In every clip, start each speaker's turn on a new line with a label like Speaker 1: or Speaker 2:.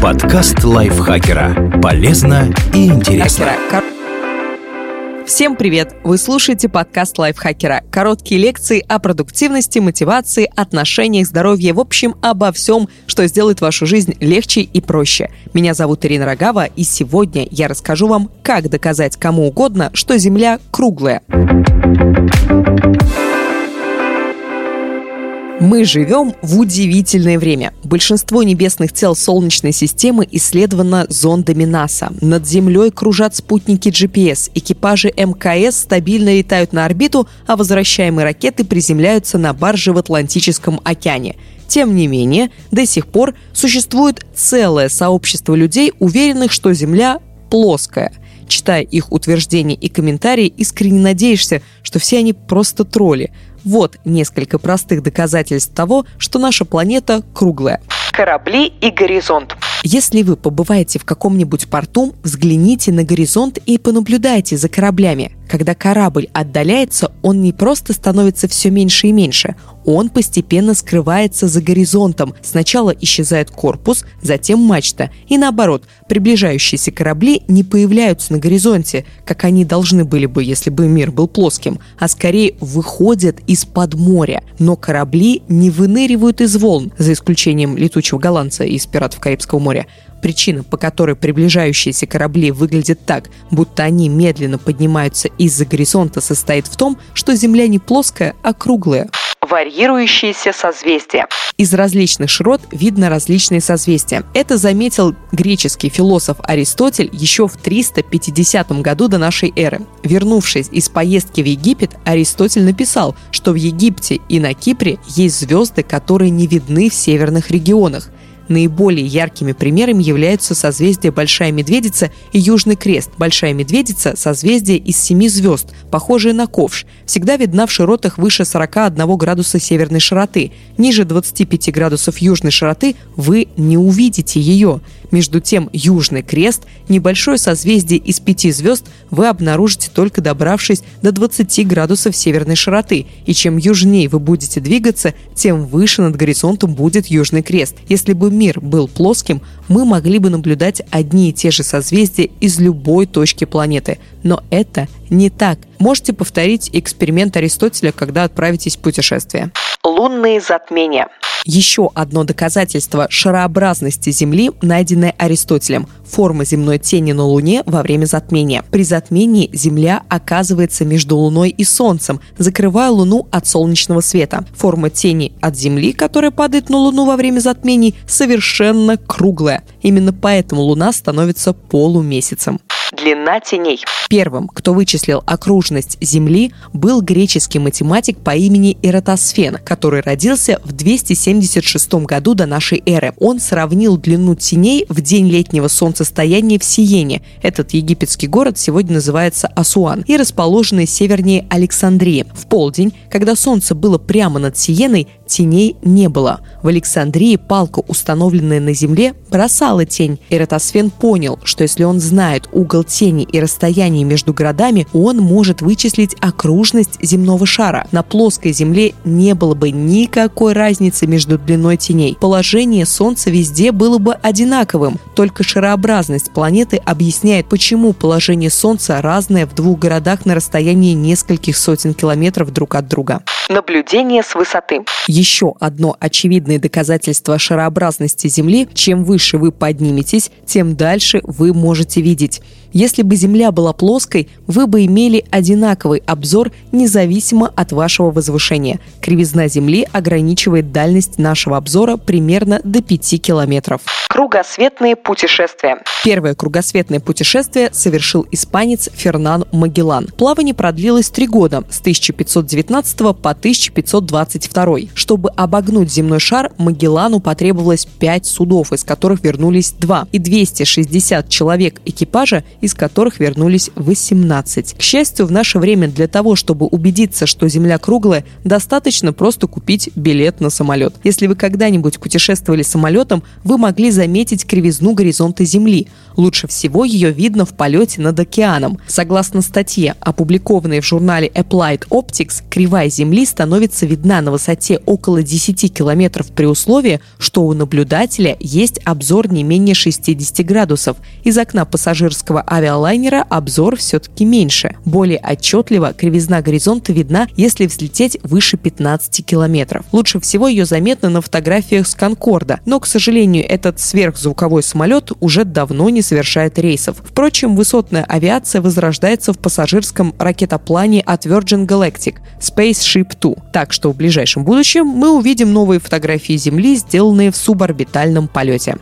Speaker 1: Подкаст лайфхакера. Полезно и интересно.
Speaker 2: Всем привет! Вы слушаете подкаст лайфхакера. Короткие лекции о продуктивности, мотивации, отношениях, здоровье, в общем, обо всем, что сделает вашу жизнь легче и проще. Меня зовут Ирина Рогава, и сегодня я расскажу вам, как доказать кому угодно, что Земля круглая. Мы живем в удивительное время. Большинство небесных тел Солнечной системы исследовано зондами НАСА. Над Землей кружат спутники GPS. Экипажи МКС стабильно летают на орбиту, а возвращаемые ракеты приземляются на барже в Атлантическом океане. Тем не менее, до сих пор существует целое сообщество людей, уверенных, что Земля плоская. Читая их утверждения и комментарии, искренне надеешься, что все они просто тролли – вот несколько простых доказательств того, что наша планета круглая.
Speaker 3: Корабли и горизонт.
Speaker 2: Если вы побываете в каком-нибудь порту, взгляните на горизонт и понаблюдайте за кораблями. Когда корабль отдаляется, он не просто становится все меньше и меньше, он постепенно скрывается за горизонтом. Сначала исчезает корпус, затем мачта. И наоборот, приближающиеся корабли не появляются на горизонте, как они должны были бы, если бы мир был плоским, а скорее выходят из-под моря. Но корабли не выныривают из волн, за исключением летучего голландца из «Пиратов Карибского моря». Причина, по которой приближающиеся корабли выглядят так, будто они медленно поднимаются из-за горизонта, состоит в том, что Земля не плоская, а круглая
Speaker 3: варьирующиеся созвездия.
Speaker 2: Из различных широт видно различные созвездия. Это заметил греческий философ Аристотель еще в 350 году до нашей эры. Вернувшись из поездки в Египет, Аристотель написал, что в Египте и на Кипре есть звезды, которые не видны в северных регионах. Наиболее яркими примерами являются созвездие Большая Медведица и Южный Крест. Большая Медведица – созвездие из семи звезд, похожее на ковш, всегда видна в широтах выше 41 градуса северной широты. Ниже 25 градусов южной широты вы не увидите ее. Между тем, Южный Крест, небольшое созвездие из пяти звезд, вы обнаружите только добравшись до 20 градусов северной широты. И чем южнее вы будете двигаться, тем выше над горизонтом будет Южный Крест. Если бы мир был плоским, мы могли бы наблюдать одни и те же созвездия из любой точки планеты. Но это не так. Можете повторить эксперимент Аристотеля, когда отправитесь в путешествие.
Speaker 3: Лунные затмения.
Speaker 2: Еще одно доказательство шарообразности Земли, найденное Аристотелем – форма земной тени на Луне во время затмения. При затмении Земля оказывается между Луной и Солнцем, закрывая Луну от солнечного света. Форма тени от Земли, которая падает на Луну во время затмений, совершенно круглая. Именно поэтому Луна становится полумесяцем.
Speaker 3: Длина теней.
Speaker 2: Первым, кто вычислил окружность Земли, был греческий математик по имени Эратосфен, который родился в 276 году до нашей эры. Он сравнил длину теней в день летнего солнцестояния в Сиене. Этот египетский город сегодня называется Асуан и расположенный севернее Александрии. В полдень, когда солнце было прямо над Сиеной, теней не было. В Александрии палка, установленная на земле, бросала тень. Эратосфен понял, что если он знает угол тени и расстояние между городами, он может вычислить окружность земного шара. На плоской земле не было бы никакой разницы между длиной теней. Положение Солнца везде было бы одинаковым, только шарообразность планеты объясняет, почему положение Солнца разное в двух городах на расстоянии нескольких сотен километров друг от друга.
Speaker 3: Наблюдение с высоты.
Speaker 2: Еще одно очевидное доказательство шарообразности Земли – чем выше вы подниметесь, тем дальше вы можете видеть. Если бы Земля была плоской, вы бы имели одинаковый обзор независимо от вашего возвышения. Кривизна Земли ограничивает дальность нашего обзора примерно до 5 километров.
Speaker 3: Кругосветные путешествия.
Speaker 2: Первое кругосветное путешествие совершил испанец Фернан Магеллан. Плавание продлилось три года, с 1519 по 1522. Чтобы обогнуть земной шар, Магеллану потребовалось пять судов, из которых вернулись два, и 260 человек экипажа из которых вернулись 18. К счастью, в наше время для того, чтобы убедиться, что Земля круглая, достаточно просто купить билет на самолет. Если вы когда-нибудь путешествовали самолетом, вы могли заметить кривизну горизонта Земли. Лучше всего ее видно в полете над океаном. Согласно статье, опубликованной в журнале Applied Optics, кривая Земли становится видна на высоте около 10 километров при условии, что у наблюдателя есть обзор не менее 60 градусов. Из окна пассажирского авиалайнера обзор все-таки меньше. Более отчетливо кривизна горизонта видна, если взлететь выше 15 километров. Лучше всего ее заметно на фотографиях с Конкорда, но, к сожалению, этот сверхзвуковой самолет уже давно не совершает рейсов. Впрочем, высотная авиация возрождается в пассажирском ракетоплане от Virgin Galactic Spaceship Two. Так что в ближайшем будущем мы увидим новые фотографии Земли, сделанные в суборбитальном полете.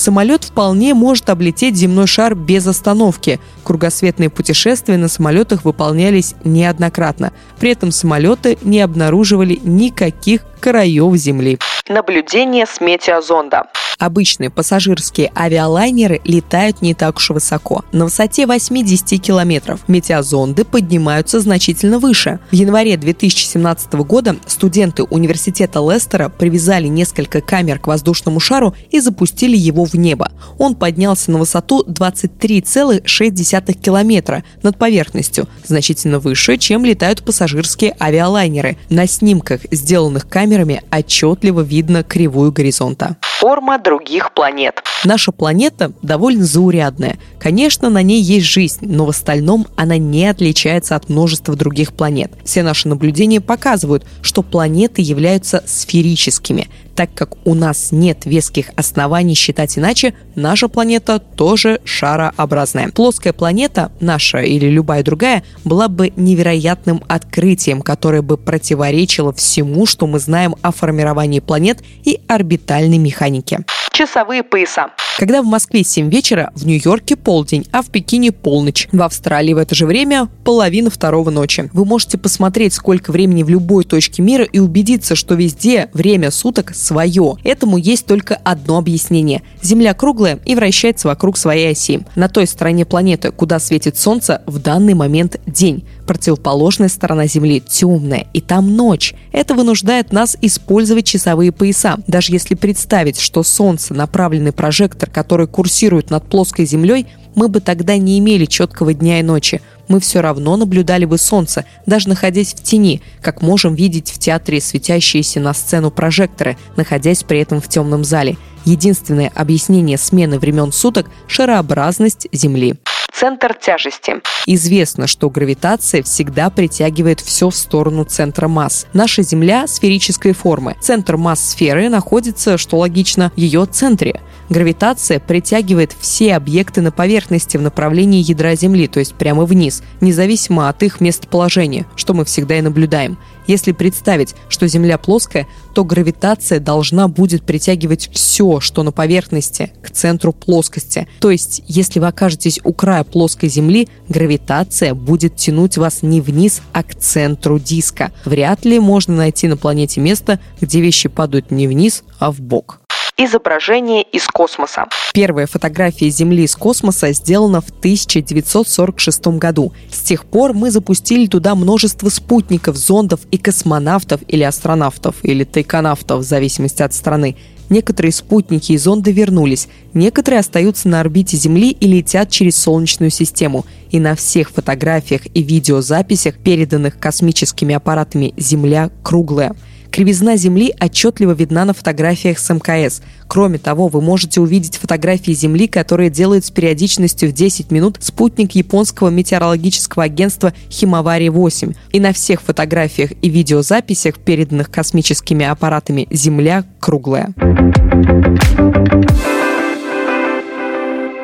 Speaker 2: Самолет вполне может облететь земной шар без остановки. Кругосветные путешествия на самолетах выполнялись неоднократно. При этом самолеты не обнаруживали никаких краев Земли.
Speaker 3: Наблюдение с метеозонда.
Speaker 2: Обычные пассажирские авиалайнеры летают не так уж высоко. На высоте 80 километров. Метеозонды поднимаются значительно выше. В январе 2017 года студенты университета Лестера привязали несколько камер к воздушному шару и запустили его в небо. Он поднялся на высоту 23,6 километра над поверхностью, значительно выше, чем летают пассажирские авиалайнеры. На снимках, сделанных камерами, отчетливо видно кривую горизонта
Speaker 3: форма других планет.
Speaker 2: Наша планета довольно заурядная. Конечно, на ней есть жизнь, но в остальном она не отличается от множества других планет. Все наши наблюдения показывают, что планеты являются сферическими. Так как у нас нет веских оснований считать иначе, наша планета тоже шарообразная. Плоская планета, наша или любая другая, была бы невероятным открытием, которое бы противоречило всему, что мы знаем о формировании планет и орбитальной механике.
Speaker 3: Часовые пояса.
Speaker 2: Когда в Москве 7 вечера, в Нью-Йорке полдень, а в Пекине полночь. В Австралии в это же время половина второго ночи. Вы можете посмотреть, сколько времени в любой точке мира и убедиться, что везде время суток свое. Этому есть только одно объяснение. Земля круглая и вращается вокруг своей оси. На той стороне планеты, куда светит Солнце, в данный момент день противоположная сторона Земли темная, и там ночь. Это вынуждает нас использовать часовые пояса. Даже если представить, что Солнце направленный прожектор, который курсирует над плоской Землей, мы бы тогда не имели четкого дня и ночи. Мы все равно наблюдали бы Солнце, даже находясь в тени, как можем видеть в театре светящиеся на сцену прожекторы, находясь при этом в темном зале. Единственное объяснение смены времен суток – шарообразность Земли
Speaker 3: центр тяжести.
Speaker 2: Известно, что гравитация всегда притягивает все в сторону центра масс. Наша Земля сферической формы. Центр масс сферы находится, что логично, в ее центре. Гравитация притягивает все объекты на поверхности в направлении ядра Земли, то есть прямо вниз, независимо от их местоположения, что мы всегда и наблюдаем. Если представить, что Земля плоская, то гравитация должна будет притягивать все, что на поверхности, к центру плоскости. То есть, если вы окажетесь у края плоской Земли, гравитация будет тянуть вас не вниз, а к центру диска. Вряд ли можно найти на планете место, где вещи падают не вниз, а в бок
Speaker 3: изображение из космоса.
Speaker 2: Первая фотография Земли из космоса сделана в 1946 году. С тех пор мы запустили туда множество спутников, зондов и космонавтов или астронавтов, или тайконавтов, в зависимости от страны. Некоторые спутники и зонды вернулись, некоторые остаются на орбите Земли и летят через Солнечную систему. И на всех фотографиях и видеозаписях, переданных космическими аппаратами, Земля круглая – Кривизна Земли отчетливо видна на фотографиях с МКС. Кроме того, вы можете увидеть фотографии Земли, которые делает с периодичностью в 10 минут спутник японского метеорологического агентства Химавари-8. И на всех фотографиях и видеозаписях, переданных космическими аппаратами, Земля круглая.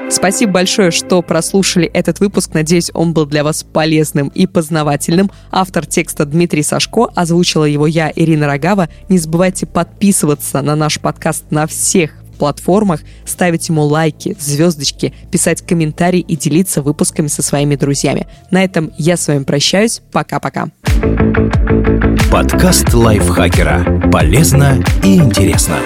Speaker 2: Спасибо большое, что прослушали этот выпуск. Надеюсь, он был для вас полезным и познавательным. Автор текста Дмитрий Сашко, озвучила его я, Ирина Рогава. Не забывайте подписываться на наш подкаст на всех платформах, ставить ему лайки, звездочки, писать комментарии и делиться выпусками со своими друзьями. На этом я с вами прощаюсь. Пока-пока.
Speaker 1: Подкаст лайфхакера. Полезно и интересно.